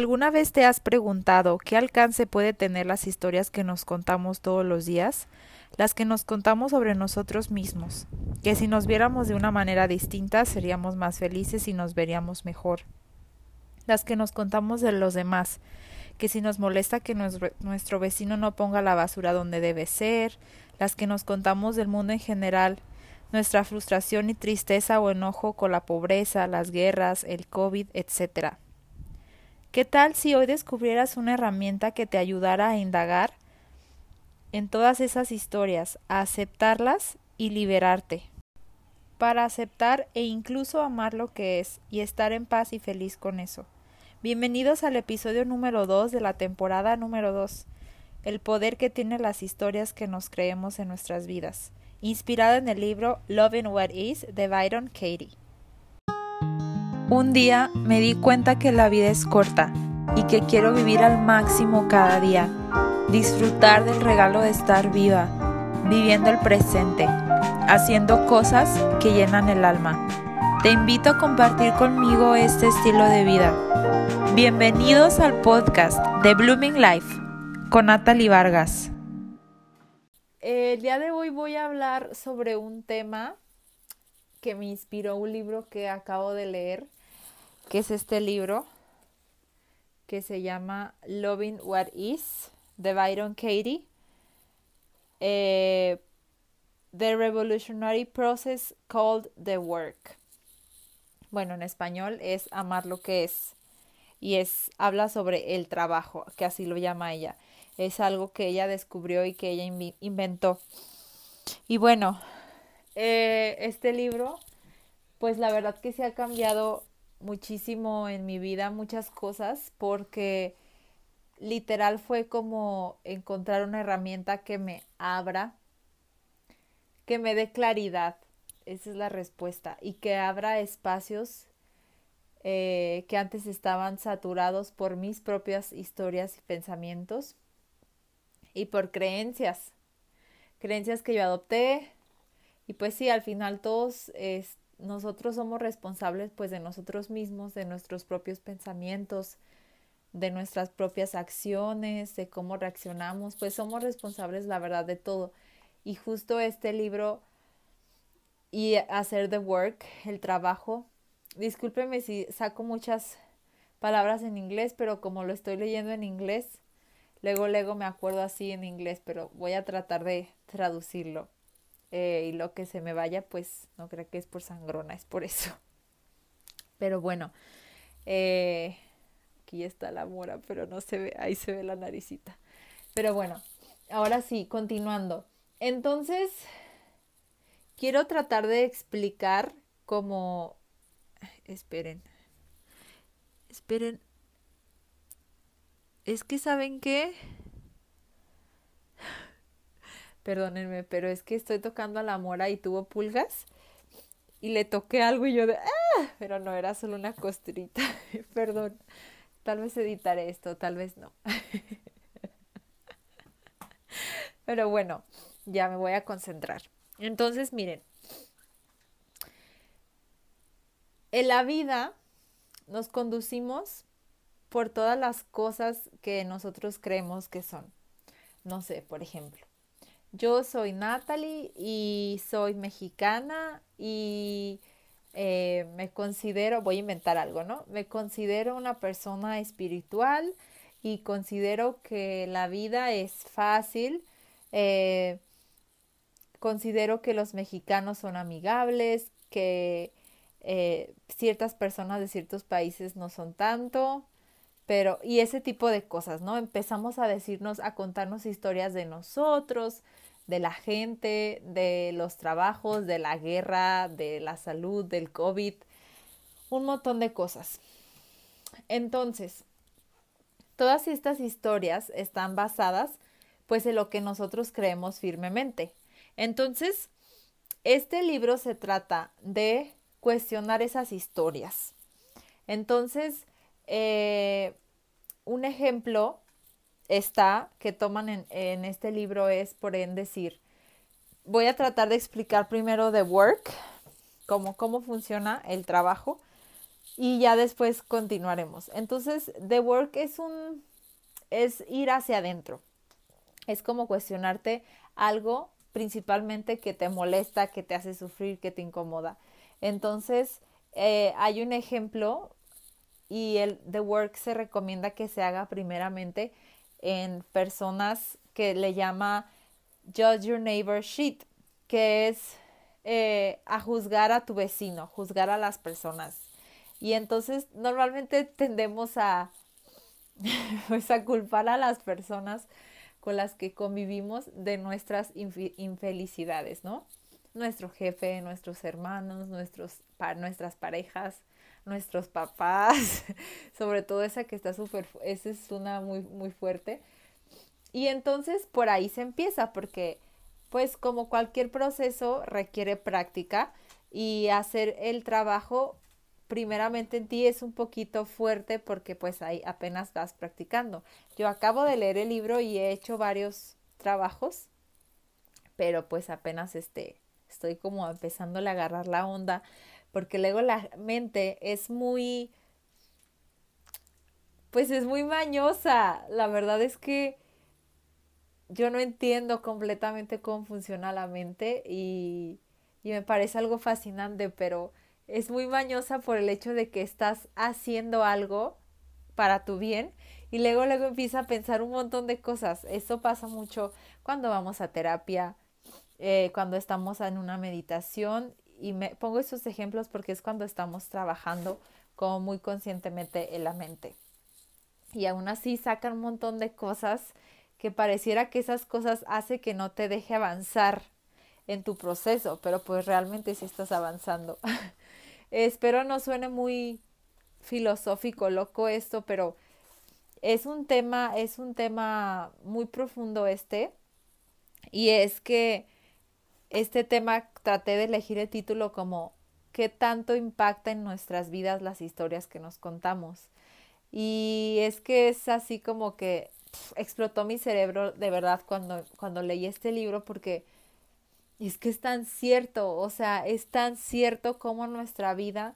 ¿Alguna vez te has preguntado qué alcance puede tener las historias que nos contamos todos los días? Las que nos contamos sobre nosotros mismos, que si nos viéramos de una manera distinta seríamos más felices y nos veríamos mejor. Las que nos contamos de los demás, que si nos molesta que nuestro, vecino no ponga la basura donde debe ser, las que nos contamos del mundo en general, nuestra frustración y tristeza o enojo con la pobreza, las guerras, el COVID, etc. ¿Qué tal si hoy descubrieras una herramienta que te ayudara a indagar en todas esas historias, a aceptarlas y liberarte? Para aceptar e incluso amar lo que es y estar en paz y feliz con eso. Bienvenidos al episodio número 2 de la temporada número 2. El poder que tienen las historias que nos creemos en nuestras vidas. Inspirada en el libro Loving What Is de Byron Katie. Un día me di cuenta que la vida es corta y que quiero vivir al máximo cada día, disfrutar del regalo de estar viva, viviendo el presente, haciendo cosas que llenan el alma. Te invito a compartir conmigo este estilo de vida. Bienvenidos al podcast de Blooming Life con Natalie Vargas. El día de hoy voy a hablar sobre un tema que me inspiró un libro que acabo de leer que es este libro que se llama Loving What Is de Byron Katie. Eh, the Revolutionary Process Called the Work. Bueno, en español es amar lo que es y es habla sobre el trabajo, que así lo llama ella. Es algo que ella descubrió y que ella inventó. Y bueno, eh, este libro, pues la verdad que se ha cambiado muchísimo en mi vida, muchas cosas, porque literal fue como encontrar una herramienta que me abra, que me dé claridad, esa es la respuesta, y que abra espacios eh, que antes estaban saturados por mis propias historias y pensamientos y por creencias, creencias que yo adopté, y pues sí, al final todos nosotros somos responsables pues de nosotros mismos, de nuestros propios pensamientos, de nuestras propias acciones, de cómo reaccionamos, pues somos responsables la verdad de todo. Y justo este libro y hacer the work, el trabajo, discúlpeme si saco muchas palabras en inglés, pero como lo estoy leyendo en inglés, luego luego me acuerdo así en inglés, pero voy a tratar de traducirlo. Eh, y lo que se me vaya, pues no creo que es por sangrona, es por eso. Pero bueno, eh, aquí está la mora, pero no se ve, ahí se ve la naricita. Pero bueno, ahora sí, continuando. Entonces, quiero tratar de explicar cómo... Esperen. Esperen. Es que saben qué perdónenme, pero es que estoy tocando a la mora y tuvo pulgas y le toqué algo y yo de, ¡ah! Pero no, era solo una costrita, perdón. Tal vez editaré esto, tal vez no. Pero bueno, ya me voy a concentrar. Entonces, miren, en la vida nos conducimos por todas las cosas que nosotros creemos que son. No sé, por ejemplo, yo soy Natalie y soy mexicana y eh, me considero, voy a inventar algo, ¿no? Me considero una persona espiritual y considero que la vida es fácil. Eh, considero que los mexicanos son amigables, que eh, ciertas personas de ciertos países no son tanto, pero y ese tipo de cosas, ¿no? Empezamos a decirnos, a contarnos historias de nosotros, de la gente, de los trabajos, de la guerra, de la salud, del COVID, un montón de cosas. Entonces, todas estas historias están basadas pues en lo que nosotros creemos firmemente. Entonces, este libro se trata de cuestionar esas historias. Entonces, eh, un ejemplo está, que toman en, este libro es, por en decir, voy a tratar de explicar primero The Work, cómo, cómo funciona el trabajo, y ya después continuaremos. Entonces, The Work es un es ir hacia adentro. Es como cuestionarte algo principalmente que te molesta, que te hace sufrir, que te incomoda. Entonces, eh, hay un ejemplo y el The Work se recomienda que se haga primeramente en personas que le llama Judge Your Neighbor Shit, que es eh, a juzgar a tu vecino, juzgar a las personas. Y entonces normalmente tendemos a, pues a culpar a las personas con las que convivimos de nuestras infelicidades, ¿no? Nuestro jefe, nuestros hermanos, nuestros, nuestras parejas, nuestros papás, sobre todo esa que está súper, esa es una muy, muy fuerte. Y entonces por ahí se empieza, porque pues como cualquier proceso requiere práctica y hacer el trabajo primeramente en ti es un poquito fuerte porque pues ahí apenas vas practicando. Yo acabo de leer el libro y he hecho varios trabajos, pero pues apenas este, estoy como empezando a agarrar la onda porque luego la mente es muy, pues es muy mañosa. La verdad es que yo no entiendo completamente cómo funciona la mente y, y me parece algo fascinante, pero es muy mañosa por el hecho de que estás haciendo algo para tu bien y luego luego empieza a pensar un montón de cosas. Eso pasa mucho cuando vamos a terapia, eh, cuando estamos en una meditación y me pongo esos ejemplos porque es cuando estamos trabajando como muy conscientemente en la mente. Y aún así sacan un montón de cosas que pareciera que esas cosas hace que no te deje avanzar en tu proceso, pero pues realmente sí estás avanzando. Espero no suene muy filosófico, loco esto, pero es un tema, es un tema muy profundo este. Y es que este tema traté de elegir el título como ¿Qué tanto impacta en nuestras vidas las historias que nos contamos? Y es que es así como que explotó mi cerebro de verdad cuando, cuando leí este libro porque es que es tan cierto, o sea, es tan cierto como nuestra vida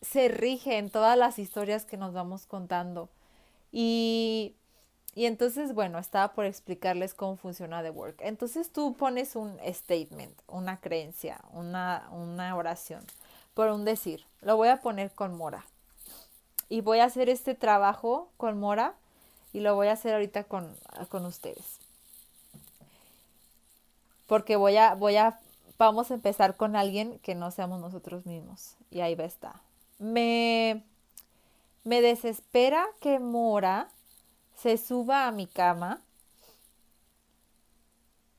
se rige en todas las historias que nos vamos contando. Y, y entonces, bueno, estaba por explicarles cómo funciona The Work. Entonces tú pones un statement, una creencia, una, una oración, por un decir. Lo voy a poner con Mora. Y voy a hacer este trabajo con Mora y lo voy a hacer ahorita con, con ustedes porque voy a, voy a, vamos a empezar con alguien que no seamos nosotros mismos. Y ahí va a estar. Me, me desespera que Mora se suba a mi cama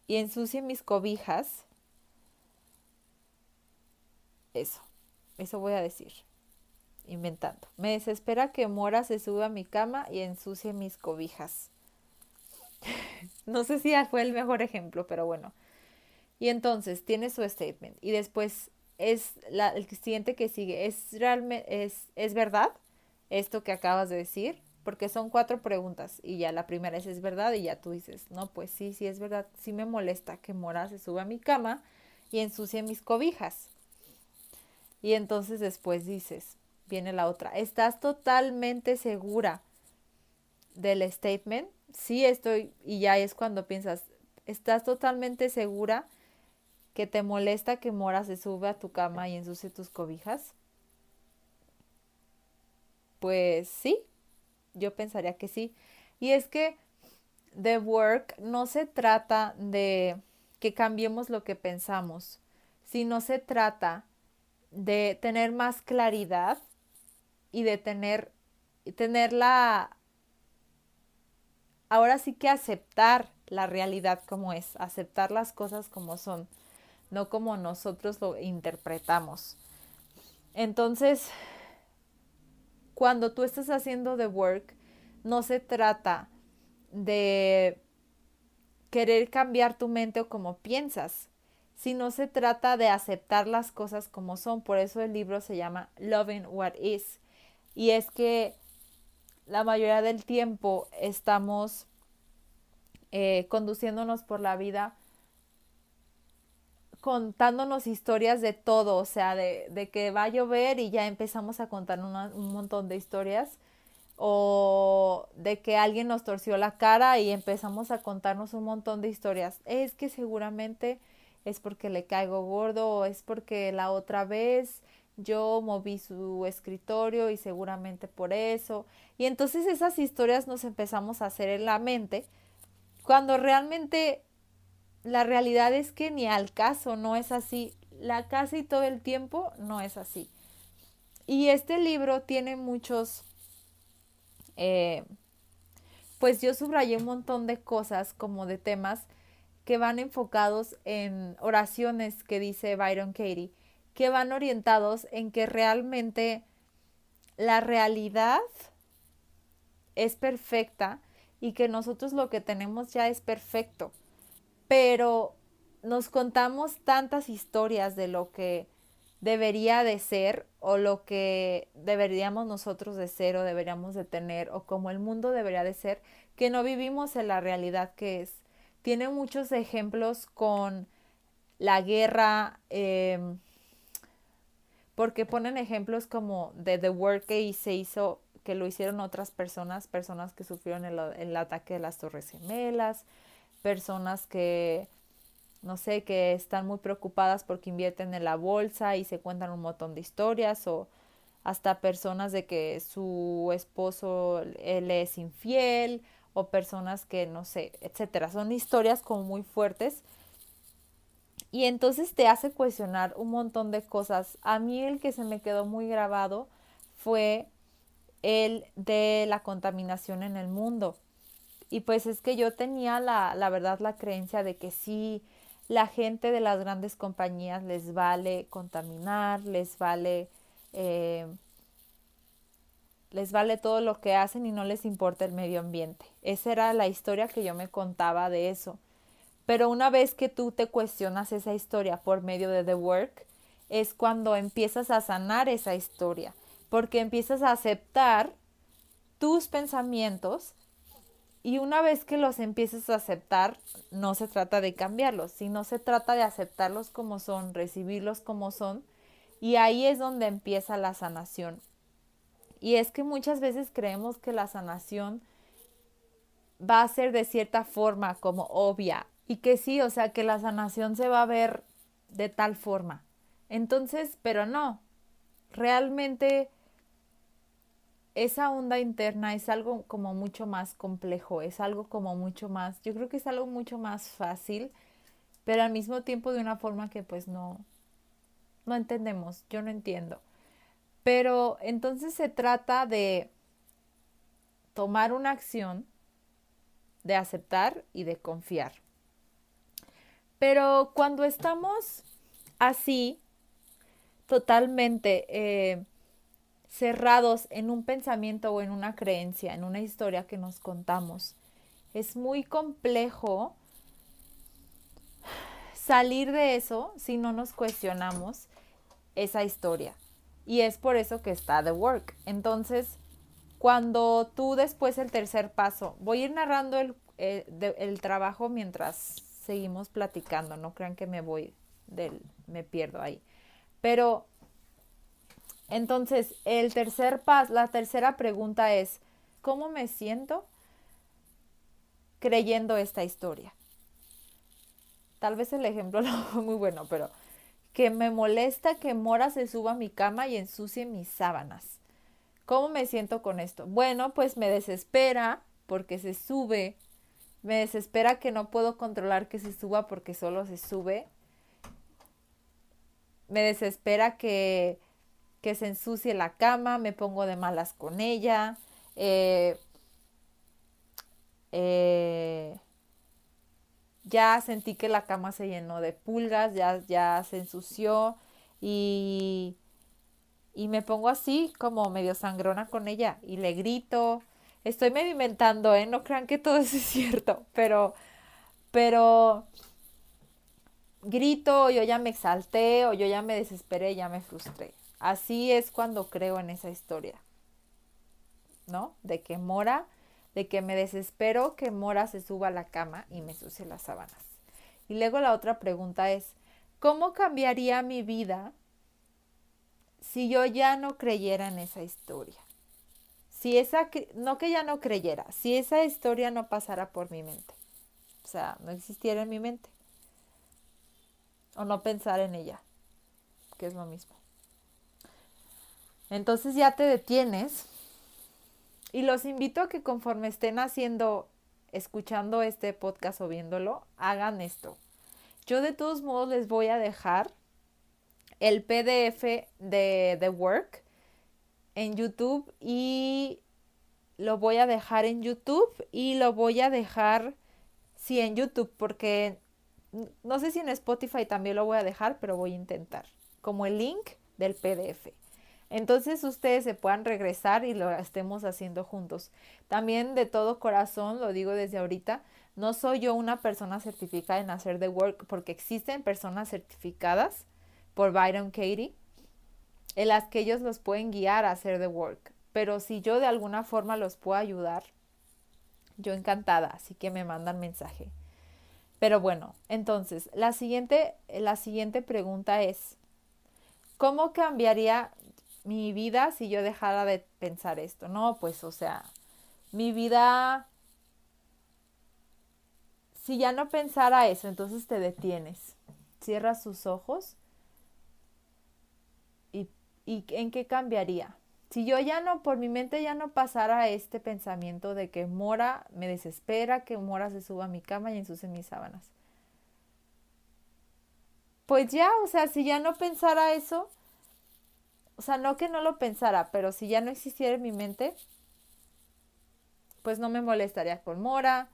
y ensucie mis cobijas. Eso, eso voy a decir, inventando. Me desespera que Mora se suba a mi cama y ensucie mis cobijas. no sé si fue el mejor ejemplo, pero bueno. Y entonces tiene su statement y después es la, el siguiente que sigue. ¿Es realmente, es, es verdad esto que acabas de decir? Porque son cuatro preguntas y ya la primera es, ¿es verdad? Y ya tú dices, no, pues sí, sí es verdad. Sí me molesta que Mora se suba a mi cama y ensucie mis cobijas. Y entonces después dices, viene la otra, ¿estás totalmente segura del statement? Sí estoy, y ya es cuando piensas, ¿estás totalmente segura que te molesta que Mora se sube a tu cama y ensucie tus cobijas? Pues sí, yo pensaría que sí. Y es que The Work no se trata de que cambiemos lo que pensamos, sino se trata de tener más claridad y de tener, tener la, ahora sí que aceptar la realidad como es, aceptar las cosas como son no como nosotros lo interpretamos. Entonces, cuando tú estás haciendo the work, no se trata de querer cambiar tu mente o como piensas, sino se trata de aceptar las cosas como son. Por eso el libro se llama Loving What Is. Y es que la mayoría del tiempo estamos eh, conduciéndonos por la vida contándonos historias de todo, o sea, de, que va a llover y ya empezamos a contar un montón de historias, o de que alguien nos torció la cara y empezamos a contarnos un montón de historias. Es que seguramente es porque le caigo gordo o es porque la otra vez yo moví su escritorio y seguramente por eso. Y entonces esas historias nos empezamos a hacer en la mente cuando realmente la realidad es que ni al caso no es así. La casi todo el tiempo no es así. Y este libro tiene muchos, eh, pues yo subrayé un montón de cosas como de temas que van enfocados en oraciones que dice Byron Katie que van orientados en que realmente la realidad es perfecta y que nosotros lo que tenemos ya es perfecto. Pero nos contamos tantas historias de lo que debería de ser o lo que deberíamos nosotros de ser o deberíamos de tener o como el mundo debería de ser que no vivimos en la realidad que es. Tiene muchos ejemplos con la guerra, eh, porque ponen ejemplos como de The Work que se hizo, que lo hicieron otras personas, personas que sufrieron el, el ataque de las Torres Gemelas, personas que, no sé, que están muy preocupadas porque invierten en la bolsa y se cuentan un montón de historias o hasta personas de que su esposo él es infiel o personas que no sé, etcétera. Son historias como muy fuertes y entonces te hace cuestionar un montón de cosas. A mí el que se me quedó muy grabado fue el de la contaminación en el mundo. Y pues es que yo tenía la, la verdad la creencia de que sí, la gente de las grandes compañías les vale contaminar, les vale, eh, les vale todo lo que hacen y no les importa el medio ambiente. Esa era la historia que yo me contaba de eso. Pero una vez que tú te cuestionas esa historia por medio de The Work, es cuando empiezas a sanar esa historia, porque empiezas a aceptar tus pensamientos y una vez que los empiezas a aceptar, no se trata de cambiarlos, sino se trata de aceptarlos como son, recibirlos como son, y ahí es donde empieza la sanación. Y es que muchas veces creemos que la sanación va a ser de cierta forma como obvia y que sí, o sea, que la sanación se va a ver de tal forma. Entonces, pero no, realmente esa onda interna es algo como mucho más complejo, es algo como mucho más, yo creo que es algo mucho más fácil, pero al mismo tiempo de una forma que pues no, no entendemos, yo no entiendo. Pero entonces se trata de tomar una acción, de aceptar y de confiar. Pero cuando estamos así, totalmente eh, cerrados en un pensamiento o en una creencia, en una historia que nos contamos, es muy complejo salir de eso si no nos cuestionamos esa historia. Y es por eso que está The Work. Entonces, cuando tú después el tercer paso, voy a ir narrando el, eh, el trabajo mientras seguimos platicando, no crean que me voy del, me pierdo ahí. Pero entonces, el tercer paso, la tercera pregunta es, ¿cómo me siento creyendo esta historia? Tal vez el ejemplo no fue muy bueno, pero que me molesta que Mora se suba a mi cama y ensucie mis sábanas. ¿Cómo me siento con esto? Bueno, pues me desespera porque se sube me desespera que no puedo controlar que se suba porque solo se sube. Me desespera que, que se ensucie la cama, me pongo de malas con ella. Eh, eh, ya sentí que la cama se llenó de pulgas, ya, ya se ensució y, y me pongo así como medio sangrona con ella y le grito Estoy medio inventando, ¿eh? No crean que todo eso es cierto, pero, pero grito, yo ya me exalté, o yo ya me desesperé, ya me frustré. Así es cuando creo en esa historia, ¿no? De que Mora, de que me desespero que Mora se suba a la cama y me sucie las sábanas. Y luego la otra pregunta es, ¿cómo cambiaría mi vida si yo ya no creyera en esa historia? Si esa, no que ya no creyera, si esa historia no pasara por mi mente, o sea, no existiera en mi mente, o no pensar en ella, que es lo mismo. Entonces ya te detienes y los invito a que conforme estén haciendo, escuchando este podcast o viéndolo, hagan esto. Yo de todos modos les voy a dejar el PDF de The Work en YouTube y lo voy a dejar en YouTube y lo voy a dejar, sí, en YouTube, porque no sé si en Spotify también lo voy a dejar, pero voy a intentar, como el link del PDF. Entonces ustedes se puedan regresar y lo estemos haciendo juntos. También de todo corazón, lo digo desde ahorita, no soy yo una persona certificada en hacer The Work porque existen personas certificadas por Byron Katie en las que ellos los pueden guiar a hacer The Work. Pero si yo de alguna forma los puedo ayudar, yo encantada, así que me mandan mensaje. Pero bueno, entonces, la siguiente, la siguiente pregunta es, ¿cómo cambiaría mi vida si yo dejara de pensar esto? No, pues, o sea, mi vida, si ya no pensara eso, entonces te detienes, cierras tus ojos y, y ¿en qué cambiaría? Si yo ya no, por mi mente ya no pasara este pensamiento de que Mora me desespera, que Mora se suba a mi cama y ensucie mis sábanas. Pues ya, o sea, si ya no pensara eso, o sea, no que no lo pensara, pero si ya no existiera en mi mente, pues no me molestaría con Mora,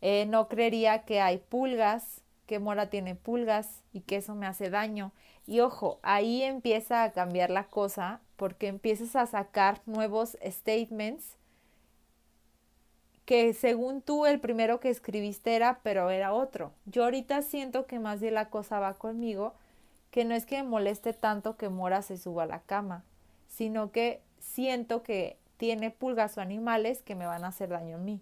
eh, no creería que hay pulgas, que Mora tiene pulgas y que eso me hace daño. Y ojo, ahí empieza a cambiar la cosa porque empiezas a sacar nuevos statements que según tú el primero que escribiste era, pero era otro. Yo ahorita siento que más bien la cosa va conmigo, que no es que me moleste tanto que Mora se suba a la cama, sino que siento que tiene pulgas o animales que me van a hacer daño a mí.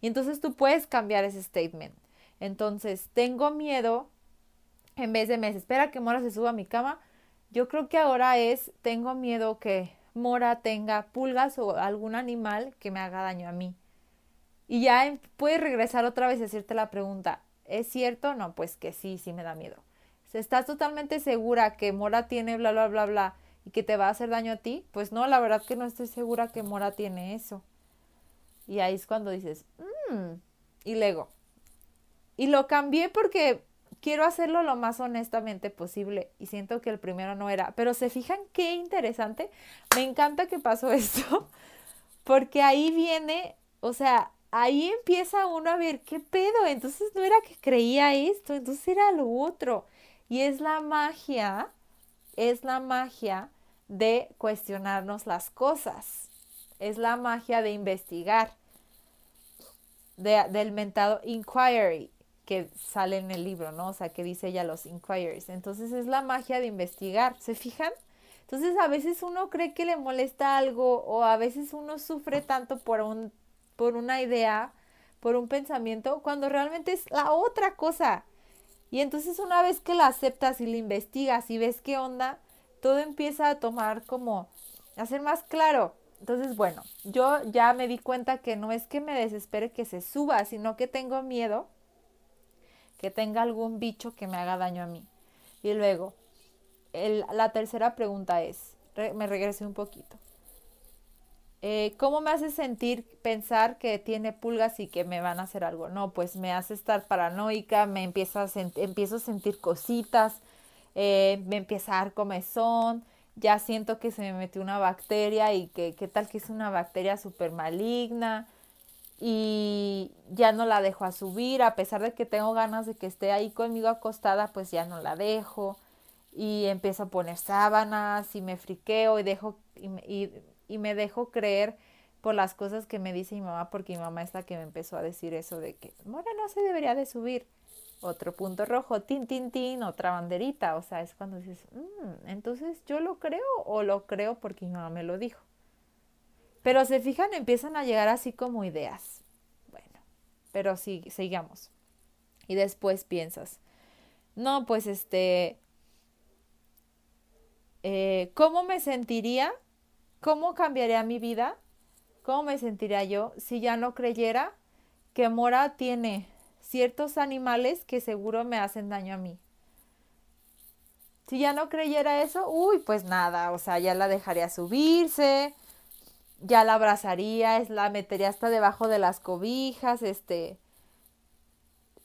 Y entonces tú puedes cambiar ese statement. Entonces, tengo miedo, en vez de me espera que Mora se suba a mi cama, yo creo que ahora es, tengo miedo que Mora tenga pulgas o algún animal que me haga daño a mí. Y ya puedes regresar otra vez y hacerte la pregunta, ¿es cierto? No, pues que sí, sí me da miedo. ¿Estás totalmente segura que Mora tiene bla, bla, bla, bla y que te va a hacer daño a ti? Pues no, la verdad que no estoy segura que Mora tiene eso. Y ahí es cuando dices, mmm, y luego. Y lo cambié porque quiero hacerlo lo más honestamente posible y siento que el primero no era. Pero se fijan qué interesante. Me encanta que pasó esto porque ahí viene, o sea, ahí empieza uno a ver qué pedo. Entonces no era que creía esto, entonces era lo otro. Y es la magia, es la magia de cuestionarnos las cosas. Es la magia de investigar. del mentado inquiry que sale en el libro, ¿no? O sea, que dice ella los inquiries. Entonces es la magia de investigar, ¿se fijan? Entonces a veces uno cree que le molesta algo o a veces uno sufre tanto por, un, por una idea, por un pensamiento, cuando realmente es la otra cosa. Y entonces una vez que la aceptas y la investigas y ves qué onda, todo empieza a tomar como, a ser más claro. Entonces, bueno, yo ya me di cuenta que no es que me desespere que se suba, sino que tengo miedo que tenga algún bicho que me haga daño a mí. Y luego, la tercera pregunta es, me regresé un poquito. Eh, ¿Cómo me hace sentir pensar que tiene pulgas y que me van a hacer algo? No, pues me hace estar paranoica, me empieza a empiezo a sentir cositas, eh, me empieza a dar comezón, ya siento que se me metió una bacteria y que qué tal que es una bacteria súper maligna, y ya no la dejo a subir, a pesar de que tengo ganas de que esté ahí conmigo acostada, pues ya no la dejo y empiezo a poner sábanas y me friqueo y dejo y, y, me dejo creer por las cosas que me dice mi mamá, porque mi mamá es la que me empezó a decir eso de que Mora no se debería de subir. Otro punto rojo, tin, tin, tin, otra banderita. O sea, es cuando dices, mm, entonces yo lo creo o lo creo porque mi mamá me lo dijo. Pero se fijan, empiezan a llegar así como ideas. Bueno, pero sí, sigamos. Y después piensas, no, pues este, eh, ¿cómo me sentiría? ¿Cómo cambiaría mi vida? ¿Cómo me sentiría yo si ya no creyera que Mora tiene ciertos animales que seguro me hacen daño a mí? Si ya no creyera eso, uy, pues nada, o sea, ya la dejaría subirse, ya la abrazaría, la metería hasta debajo de las cobijas, este,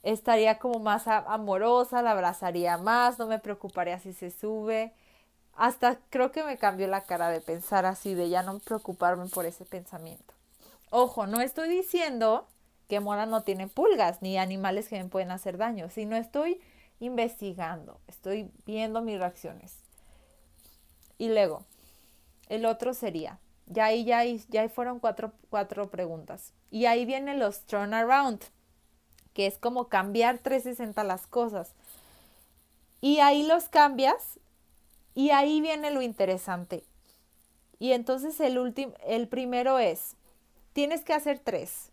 estaría como más amorosa, la abrazaría más, no me preocuparía si se sube. Hasta creo que me cambió la cara de pensar así, de ya no preocuparme por ese pensamiento. Ojo, no estoy diciendo que Mora no tiene pulgas ni animales que me pueden hacer daño, sino estoy investigando, estoy viendo mis reacciones. Y luego, el otro sería, ya ahí, ya ahí, ya fueron cuatro, cuatro preguntas. Y ahí vienen los turnaround, que es como cambiar 360 las cosas. Y ahí los cambias y ahí viene lo interesante. Y entonces el último, el primero es, tienes que hacer tres.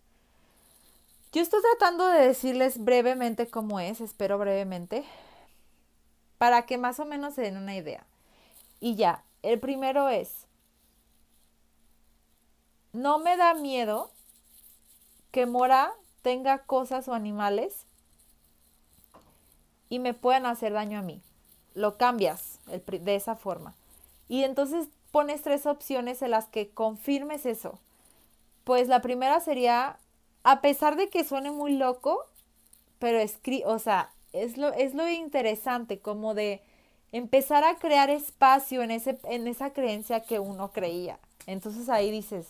Yo estoy tratando de decirles brevemente cómo es, espero brevemente, para que más o menos se den una idea. Y ya, el primero es, no me da miedo que Mora tenga cosas o animales y me puedan hacer daño a mí. Lo cambias de esa forma. Y entonces pones tres opciones en las que confirmes eso. Pues la primera sería, a pesar de que suene muy loco, pero escri o sea, es lo, es lo interesante, como de empezar a crear espacio en, ese, en esa creencia que uno creía. Entonces ahí dices,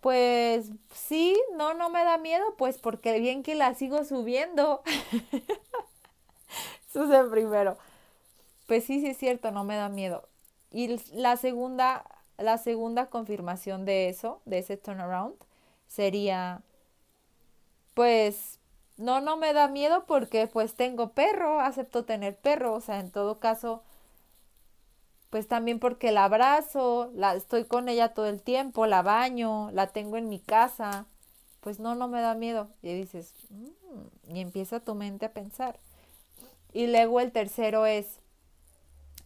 pues sí, no, no me da miedo, pues porque bien que la sigo subiendo. Eso es el primero. Pues sí, sí es cierto, no me da miedo. Y la segunda, la segunda confirmación de eso, de ese turnaround, sería, pues, no, no me da miedo porque pues tengo perro, acepto tener perro, o sea, en todo caso, pues también porque la abrazo, la estoy con ella todo el tiempo, la baño, la tengo en mi casa, pues no, no me da miedo. Y dices, mm", y empieza tu mente a pensar. Y luego el tercero es,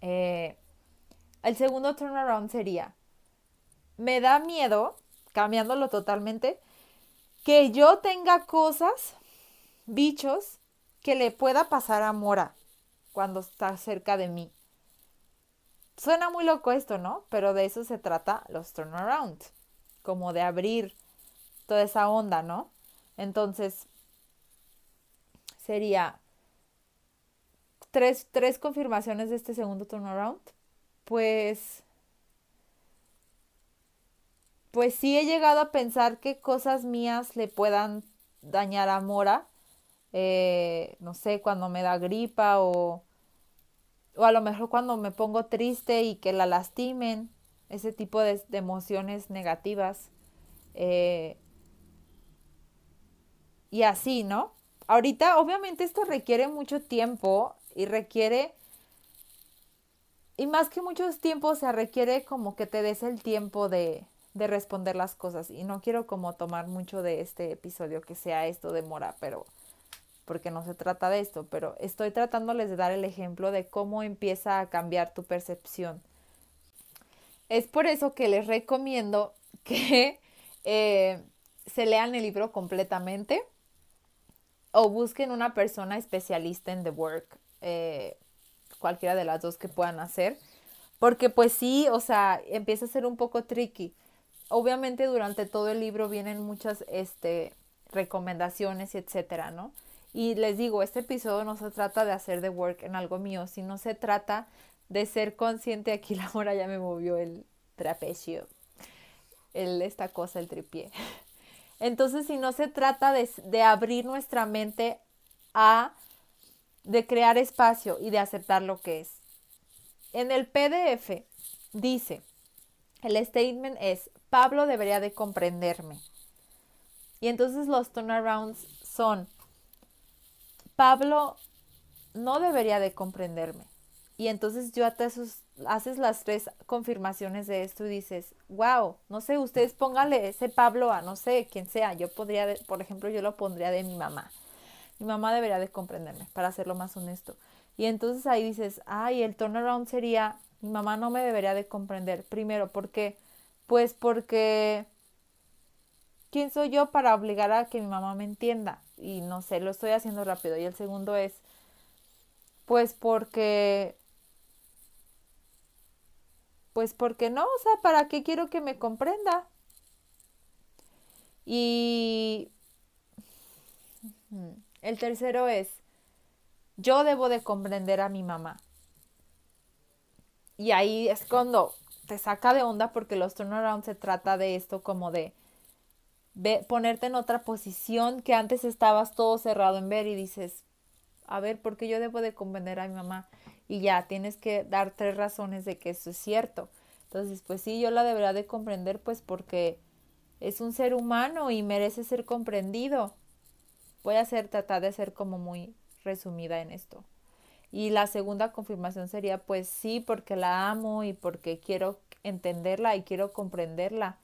eh, el segundo turnaround sería, me da miedo, cambiándolo totalmente, que yo tenga cosas, bichos, que le pueda pasar a Mora cuando está cerca de mí. Suena muy loco esto, ¿no? Pero de eso se trata los turnaround, como de abrir toda esa onda, ¿no? Entonces, sería tres, tres confirmaciones de este segundo turnaround. Pues, pues sí he llegado a pensar que cosas mías le puedan dañar a Mora. Eh, no sé, cuando me da gripa o o a lo mejor cuando me pongo triste y que la lastimen, ese tipo de, emociones negativas. Eh, y así, ¿no? Ahorita, obviamente, esto requiere mucho tiempo y requiere, y más que muchos tiempos, se requiere como que te des el tiempo de, de responder las cosas. Y no quiero como tomar mucho de este episodio que sea esto de mora, pero porque no se trata de esto, pero estoy tratándoles de dar el ejemplo de cómo empieza a cambiar tu percepción. Es por eso que les recomiendo que eh, se lean el libro completamente o busquen una persona especialista en The Work, eh, cualquiera de las dos que puedan hacer, porque pues sí, o sea, empieza a ser un poco tricky. Obviamente durante todo el libro vienen muchas este, recomendaciones y etcétera, ¿no? Y les digo, este episodio no se trata de hacer de work en algo mío, sino se trata de ser consciente. Aquí la mora ya me movió el trapecio, esta cosa, el tripié. Entonces, si no se trata de, de abrir nuestra mente a, de crear espacio y de aceptar lo que es. En el PDF dice, el statement es, Pablo debería de comprenderme. Y entonces los turnarounds son, Pablo no debería de comprenderme. Y entonces yo hasta haces las tres confirmaciones de esto y dices, wow, no sé, ustedes pónganle ese Pablo a no sé quién sea. Yo podría, por ejemplo, yo lo pondría de mi mamá. Mi mamá debería de comprenderme, para hacerlo más honesto. Y entonces ahí dices, ay, el turnaround sería, mi mamá no me debería de comprender. Primero, ¿por qué? Pues porque, ¿quién soy yo para obligar a que mi mamá me entienda? Y no sé, lo estoy haciendo rápido. Y el segundo es, pues porque, pues porque no, o sea, ¿para qué quiero que me comprenda? Y el tercero es, yo debo de comprender a mi mamá. Y ahí es cuando te saca de onda porque los turnaround se trata de esto como de ponerte en otra posición que antes estabas todo cerrado en ver y dices, a ver, ¿por qué yo debo de comprender a mi mamá? Y ya, tienes que dar tres razones de que eso es cierto. Entonces, pues sí, yo la debería de comprender pues porque es un ser humano y merece ser comprendido. Voy a hacer, tratar de ser como muy resumida en esto. Y la segunda confirmación sería, pues sí, porque la amo y porque quiero entenderla y quiero comprenderla.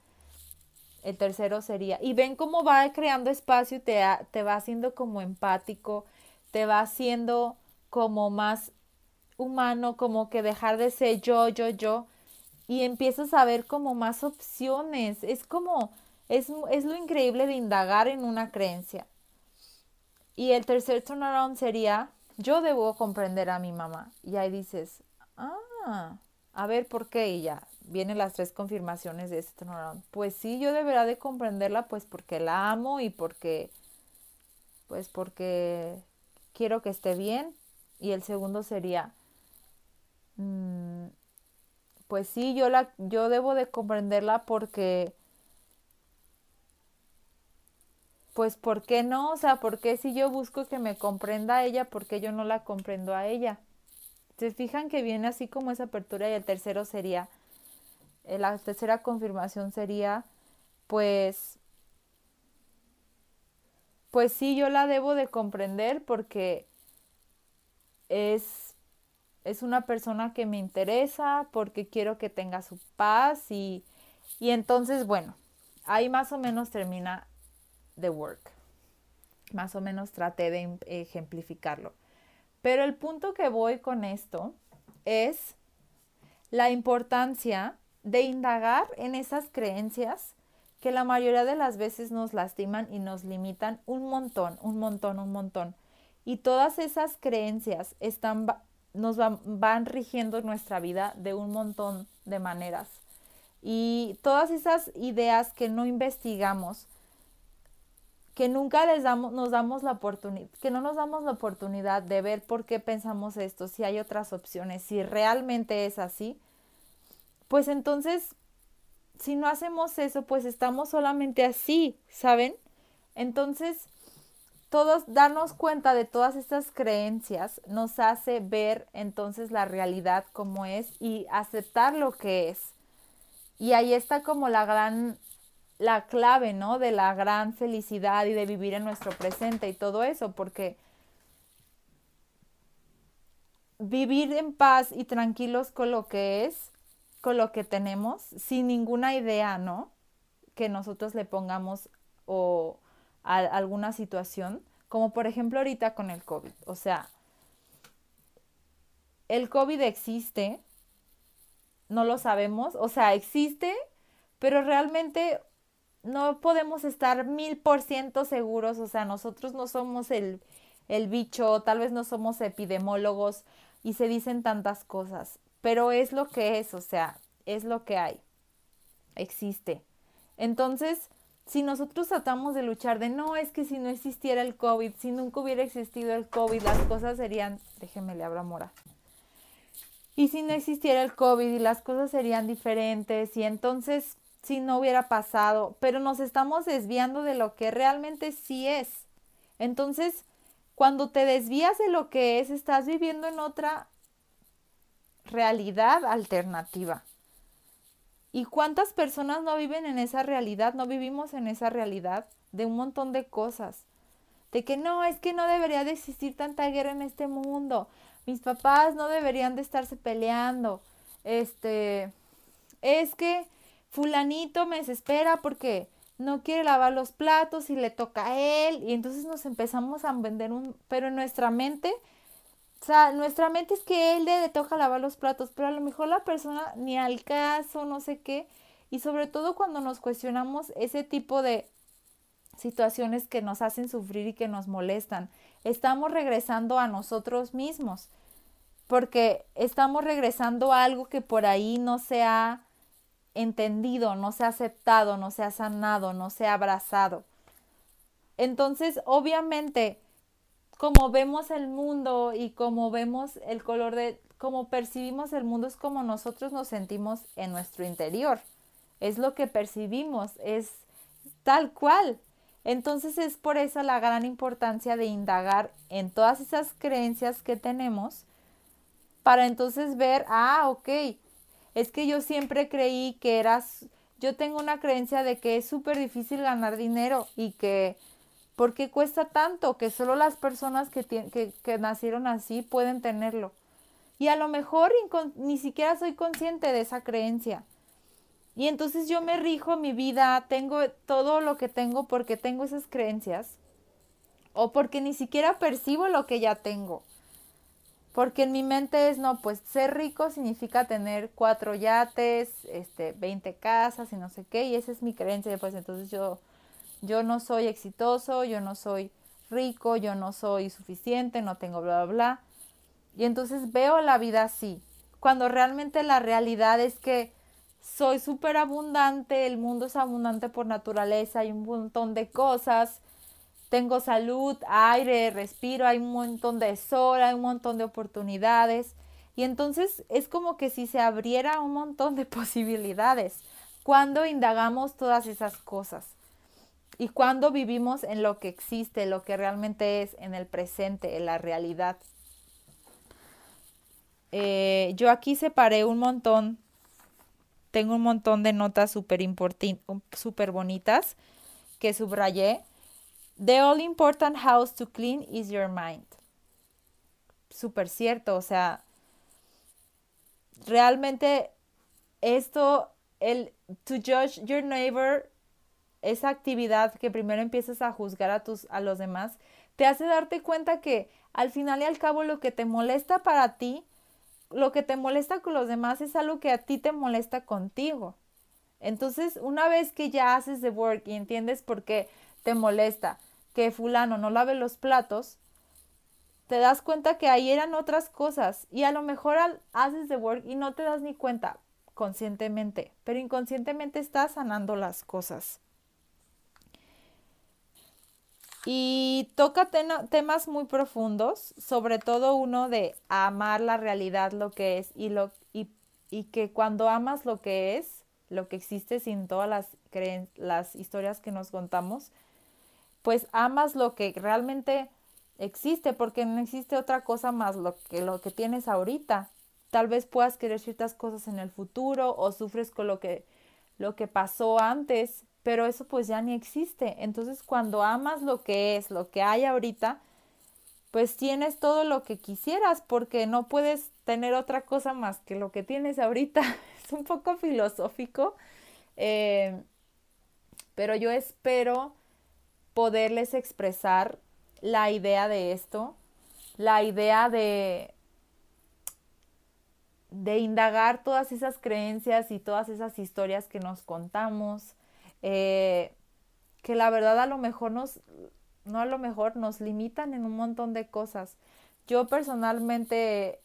El tercero sería, y ven cómo va creando espacio y te, te va haciendo como empático, te va haciendo como más humano, como que dejar de ser yo, yo, yo, y empiezas a ver como más opciones. Es como, es, es lo increíble de indagar en una creencia. Y el tercer turnaround sería, yo debo comprender a mi mamá. Y ahí dices, ah, a ver por qué. Y ya vienen las tres confirmaciones de este turnaround. Pues sí, yo debería de comprenderla pues porque la amo y porque, pues porque quiero que esté bien. Y el segundo sería, mm, pues sí, yo, la, yo debo de comprenderla porque pues ¿por qué no? O sea, ¿por qué si yo busco que me comprenda ella, por qué yo no la comprendo a ella? Se fijan que viene así como esa apertura y el tercero sería, eh, la tercera confirmación sería, pues, pues sí, yo la debo de comprender porque es, es una persona que me interesa, porque quiero que tenga su paz y, y entonces, bueno, ahí más o menos termina The Work. Más o menos traté de ejemplificarlo. Pero el punto que voy con esto es la importancia de indagar en esas creencias que la mayoría de las veces nos lastiman y nos limitan un montón, un montón, un montón. Y todas esas creencias están, nos van rigiendo nuestra vida de un montón de maneras. Y todas esas ideas que no investigamos, que nunca les damos, nos damos la oportunidad, que no nos damos la oportunidad de ver por qué pensamos esto, si hay otras opciones, si realmente es así, pues entonces, si no hacemos eso, pues estamos solamente así, ¿saben? Entonces, todos darnos cuenta de todas estas creencias nos hace ver entonces la realidad como es y aceptar lo que es. Y ahí está como la gran la clave, ¿no? De la gran felicidad y de vivir en nuestro presente y todo eso, porque vivir en paz y tranquilos con lo que es, con lo que tenemos, sin ninguna idea, ¿no? Que nosotros le pongamos o a alguna situación, como por ejemplo ahorita con el COVID. O sea, el COVID existe, no lo sabemos, o sea, existe, pero realmente no podemos estar mil por ciento seguros, o sea, nosotros no somos el, el bicho, tal vez no somos epidemiólogos y se dicen tantas cosas, pero es lo que es, o sea, es lo que hay, existe. Entonces, si nosotros tratamos de luchar de no, es que si no existiera el COVID, si nunca hubiera existido el COVID, las cosas serían, déjeme le abro mora. Y si no existiera el COVID y las cosas serían diferentes y entonces si no hubiera pasado, pero nos estamos desviando de lo que realmente sí es. Entonces, cuando te desvías de lo que es, estás viviendo en otra realidad alternativa. ¿Y cuántas personas no viven en esa realidad? No vivimos en esa realidad de un montón de cosas. De que no, es que no debería de existir tanta guerra en este mundo. Mis papás no deberían de estarse peleando. Este, es que fulanito me desespera porque no quiere lavar los platos y le toca a él y entonces nos empezamos a vender un, pero en nuestra mente O sea, nuestra mente es que él le toca lavar los platos, pero a lo mejor la persona ni al caso, no sé qué. Y sobre todo cuando nos cuestionamos ese tipo de situaciones que nos hacen sufrir y que nos molestan, estamos regresando a nosotros mismos, porque estamos regresando a algo que por ahí no se ha entendido, no se ha aceptado, no se ha sanado, no se ha abrazado. Entonces, obviamente, como vemos el mundo y como vemos el color de, como percibimos el mundo es como nosotros nos sentimos en nuestro interior. Es lo que percibimos, es tal cual. Entonces es por eso la gran importancia de indagar en todas esas creencias que tenemos para entonces ver, ah, ok, es que yo siempre creí que eras, yo tengo una creencia de que es súper difícil ganar dinero y que ¿Por qué cuesta tanto? Que solo las personas que, que, que nacieron así pueden tenerlo. Y a lo mejor ni siquiera soy consciente de esa creencia. Y entonces yo me rijo mi vida, tengo todo lo que tengo porque tengo esas creencias. O porque ni siquiera percibo lo que ya tengo. Porque en mi mente es, no, pues ser rico significa tener cuatro yates, este, 20 casas y no sé qué. Y esa es mi creencia. Pues entonces yo yo no soy exitoso, yo no soy rico, yo no soy suficiente, no tengo bla, bla, bla. Y entonces veo la vida así, cuando realmente la realidad es que soy súper abundante, el mundo es abundante por naturaleza, hay un montón de cosas, tengo salud, aire, respiro, hay un montón de sol, hay un montón de oportunidades. Y entonces es como que si se abriera un montón de posibilidades cuando indagamos todas esas cosas. Y cuando vivimos en lo que existe, lo que realmente es en el presente, en la realidad. Eh, yo aquí separé un montón, tengo un montón de notas súper bonitas que subrayé. The all important house to clean is your mind. Súper cierto, o sea, realmente esto, el to judge your neighbor esa actividad que primero empiezas a juzgar a, tus, a los demás, te hace darte cuenta que al final y al cabo lo que te molesta para ti, lo que te molesta con los demás es algo que a ti te molesta contigo. Entonces, una vez que ya haces the work y entiendes por qué te molesta que fulano no lave los platos, te das cuenta que ahí eran otras cosas y a lo mejor haces the work y no te das ni cuenta conscientemente, pero inconscientemente estás sanando las cosas. Y toca temas muy profundos, sobre todo uno de amar la realidad, lo que es, y, lo, y, que cuando amas lo que es, lo que existe sin todas las historias que nos contamos, pues amas lo que realmente existe, porque no existe otra cosa más lo que, lo que tienes ahorita. Tal vez puedas querer ciertas cosas en el futuro o sufres con lo que, lo que pasó antes, pero eso pues ya ni existe. Entonces cuando amas lo que es, lo que hay ahorita, pues tienes todo lo que quisieras porque no puedes tener otra cosa más que lo que tienes ahorita. es un poco filosófico, eh, pero yo espero poderles expresar la idea de esto, la idea de de indagar todas esas creencias y todas esas historias que nos contamos, eh, que la verdad a lo mejor nos, no a lo mejor nos limitan en un montón de cosas. Yo personalmente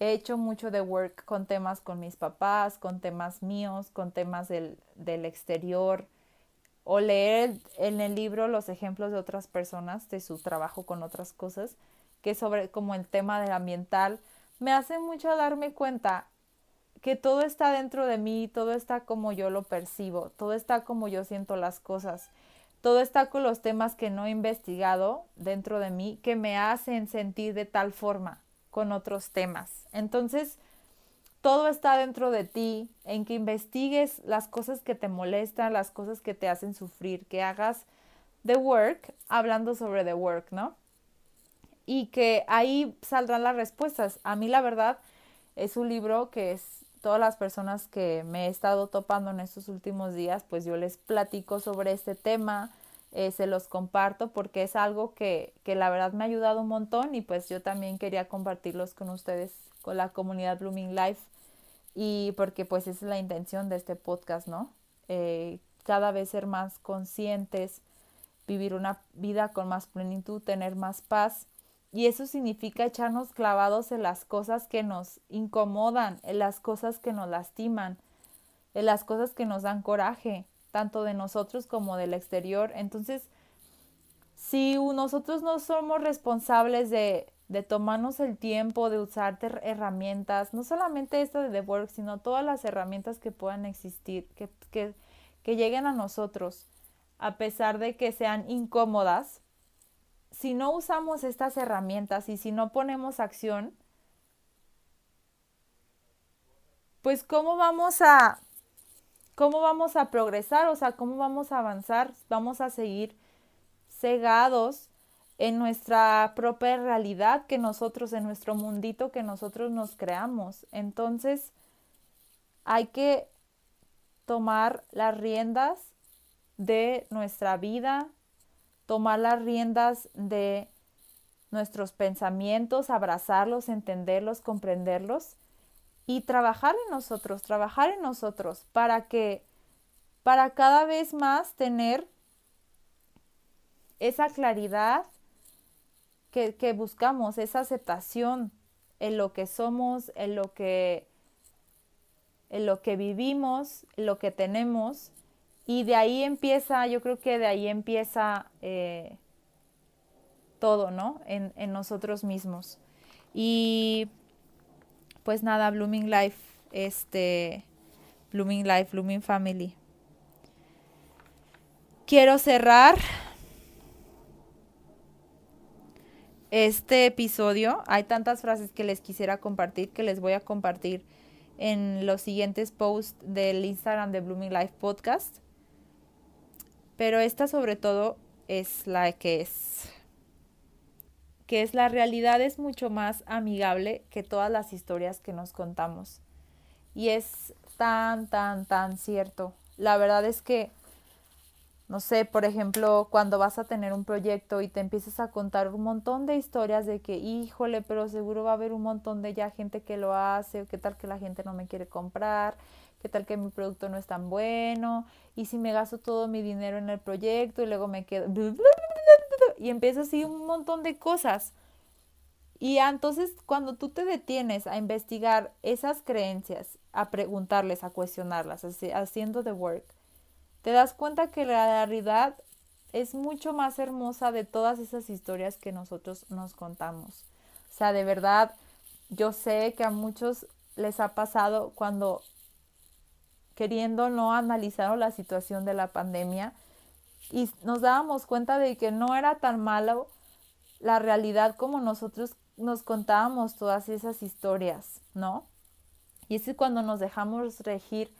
he hecho mucho de work con temas con mis papás, con temas míos, con temas del, del exterior, o leer en el libro los ejemplos de otras personas, de su trabajo con otras cosas, que sobre como el tema del ambiental, me hace mucho darme cuenta que todo está dentro de mí, todo está como yo lo percibo, todo está como yo siento las cosas, todo está con los temas que no he investigado dentro de mí que me hacen sentir de tal forma con otros temas. Entonces, todo está dentro de ti, en que investigues las cosas que te molestan, las cosas que te hacen sufrir, que hagas the work, hablando sobre the work, ¿no? Y que ahí saldrán las respuestas. A mí la verdad es un libro que es todas las personas que me he estado topando en estos últimos días, pues yo les platico sobre este tema, eh, se los comparto porque es algo que, que la verdad me ha ayudado un montón y pues yo también quería compartirlos con ustedes, con la comunidad Blooming Life y porque pues esa es la intención de este podcast, ¿no? Eh, cada vez ser más conscientes, vivir una vida con más plenitud, tener más paz. Y eso significa echarnos clavados en las cosas que nos incomodan, en las cosas que nos lastiman, en las cosas que nos dan coraje, tanto de nosotros como del exterior. Entonces, si nosotros no somos responsables de, de tomarnos el tiempo de usar herramientas, no solamente esta de The Work, sino todas las herramientas que puedan existir, que, que, que lleguen a nosotros, a pesar de que sean incómodas, si no usamos estas herramientas y si no ponemos acción, pues cómo vamos a cómo vamos a progresar, o sea, cómo vamos a avanzar, vamos a seguir cegados en nuestra propia realidad que nosotros, en nuestro mundito que nosotros nos creamos. Entonces, hay que tomar las riendas de nuestra vida, tomar las riendas de nuestros pensamientos, abrazarlos, entenderlos, comprenderlos y trabajar en nosotros, trabajar en nosotros para que, para cada vez más tener esa claridad que, que buscamos, esa aceptación en lo que somos, en lo que, en lo que vivimos, en lo que tenemos. Y de ahí empieza, yo creo que de ahí empieza eh, todo, ¿no? En, en nosotros mismos. Y pues nada, Blooming Life, este, Blooming Life, Blooming Family. Quiero cerrar este episodio. Hay tantas frases que les quisiera compartir que les voy a compartir en los siguientes posts del Instagram de Blooming Life Podcast. Pero esta sobre todo es la que es que es la realidad es mucho más amigable que todas las historias que nos contamos. Y es tan, tan, tan cierto. La verdad es que, no sé, por ejemplo, cuando vas a tener un proyecto y te empiezas a contar un montón de historias de que, híjole, pero seguro va a haber un montón de ya gente que lo hace, o qué tal que la gente no me quiere comprar, qué tal que mi producto no es tan bueno, y si me gasto todo mi dinero en el proyecto y luego me quedo y empieza así un montón de cosas. Y entonces cuando tú te detienes a investigar esas creencias, a preguntarles, a cuestionarlas, haciendo the work, te das cuenta que la realidad es mucho más hermosa de todas esas historias que nosotros nos contamos. O sea, de verdad, yo sé que a muchos les ha pasado cuando queriendo no analizaron la situación de la pandemia, y nos dábamos cuenta de que no era tan malo la realidad como nosotros nos contábamos todas esas historias, ¿no? Y es cuando nos dejamos regir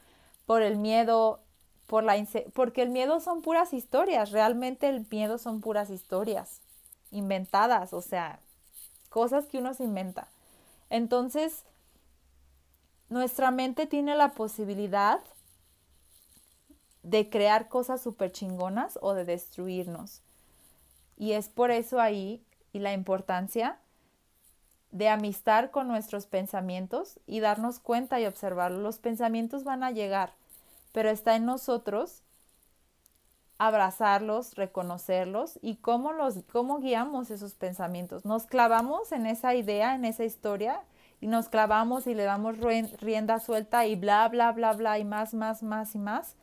por el miedo, por la porque el miedo son puras historias, realmente el miedo son puras historias inventadas, o sea, cosas que uno se inventa. Entonces, nuestra mente tiene la posibilidad de crear cosas súper chingonas o de destruirnos. Y es por eso ahí y la importancia de amistar con nuestros pensamientos y darnos cuenta y observarlos. Los pensamientos van a llegar, pero está en nosotros abrazarlos, reconocerlos y cómo los cómo guiamos esos pensamientos. Nos clavamos en esa idea, en esa historia y nos clavamos y le damos rienda suelta y bla bla bla bla y más más más y más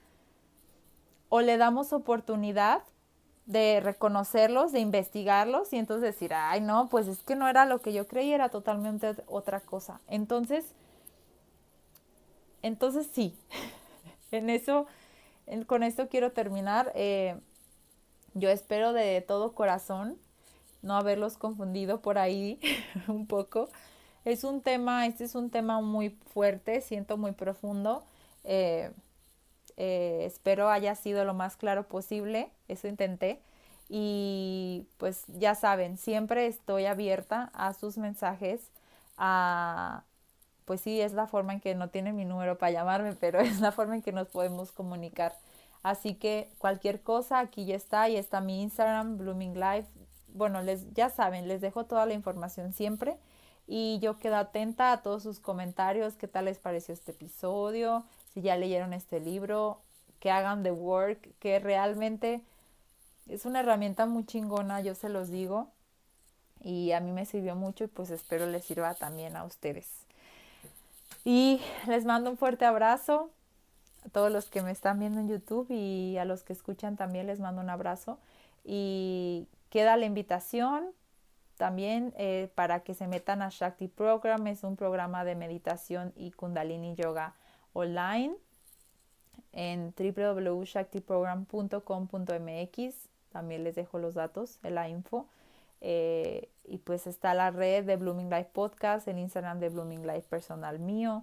o le damos oportunidad de reconocerlos, de investigarlos y entonces decir, ay, no, pues es que no era lo que yo creí, era totalmente otra cosa. Entonces, entonces sí, en eso, con esto quiero terminar. Eh, yo espero de todo corazón no haberlos confundido por ahí un poco. Es un tema, este es un tema muy fuerte, siento muy profundo. Eh, eh, espero haya sido lo más claro posible, eso intenté. Y pues ya saben, siempre estoy abierta a sus mensajes, a, pues sí, es la forma en que no tienen mi número para llamarme, pero es la forma en que nos podemos comunicar Así que cualquier cosa, aquí ya está, y está mi Instagram, Blooming Life. Bueno, les, ya saben, les dejo toda la información siempre y yo quedo atenta a todos sus comentarios, qué tal les pareció este episodio, si ya leyeron este libro, que hagan the work, que realmente es una herramienta muy chingona, yo se los digo, y a mí me sirvió mucho y pues espero les sirva también a ustedes. Y les mando un fuerte abrazo a todos los que me están viendo en YouTube y a los que escuchan también les mando un abrazo y queda la invitación también eh, para que se metan a Shakti Program, es un programa de meditación y kundalini yoga online en www.shaktiprogram.com.mx. También les dejo los datos, la info. Eh, y pues está la red de Blooming Life Podcast, el Instagram de Blooming Life personal mío.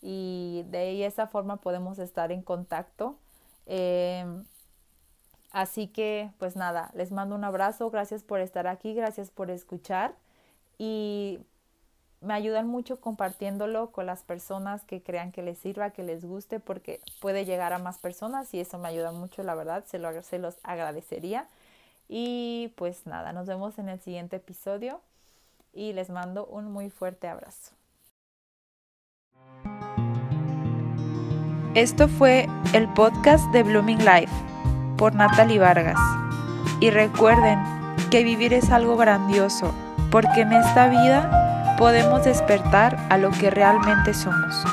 Y de esa forma podemos estar en contacto. Eh, Así que, pues nada, les mando un abrazo, gracias por estar aquí, gracias por escuchar y me ayudan mucho compartiéndolo con las personas que crean que les sirva, que les guste, porque puede llegar a más personas y eso me ayuda mucho, la verdad, se, lo, se los agradecería. Y pues nada, nos vemos en el siguiente episodio y les mando un muy fuerte abrazo. Esto fue el podcast de Blooming Life por Natalie Vargas. Y recuerden que vivir es algo grandioso, porque en esta vida podemos despertar a lo que realmente somos.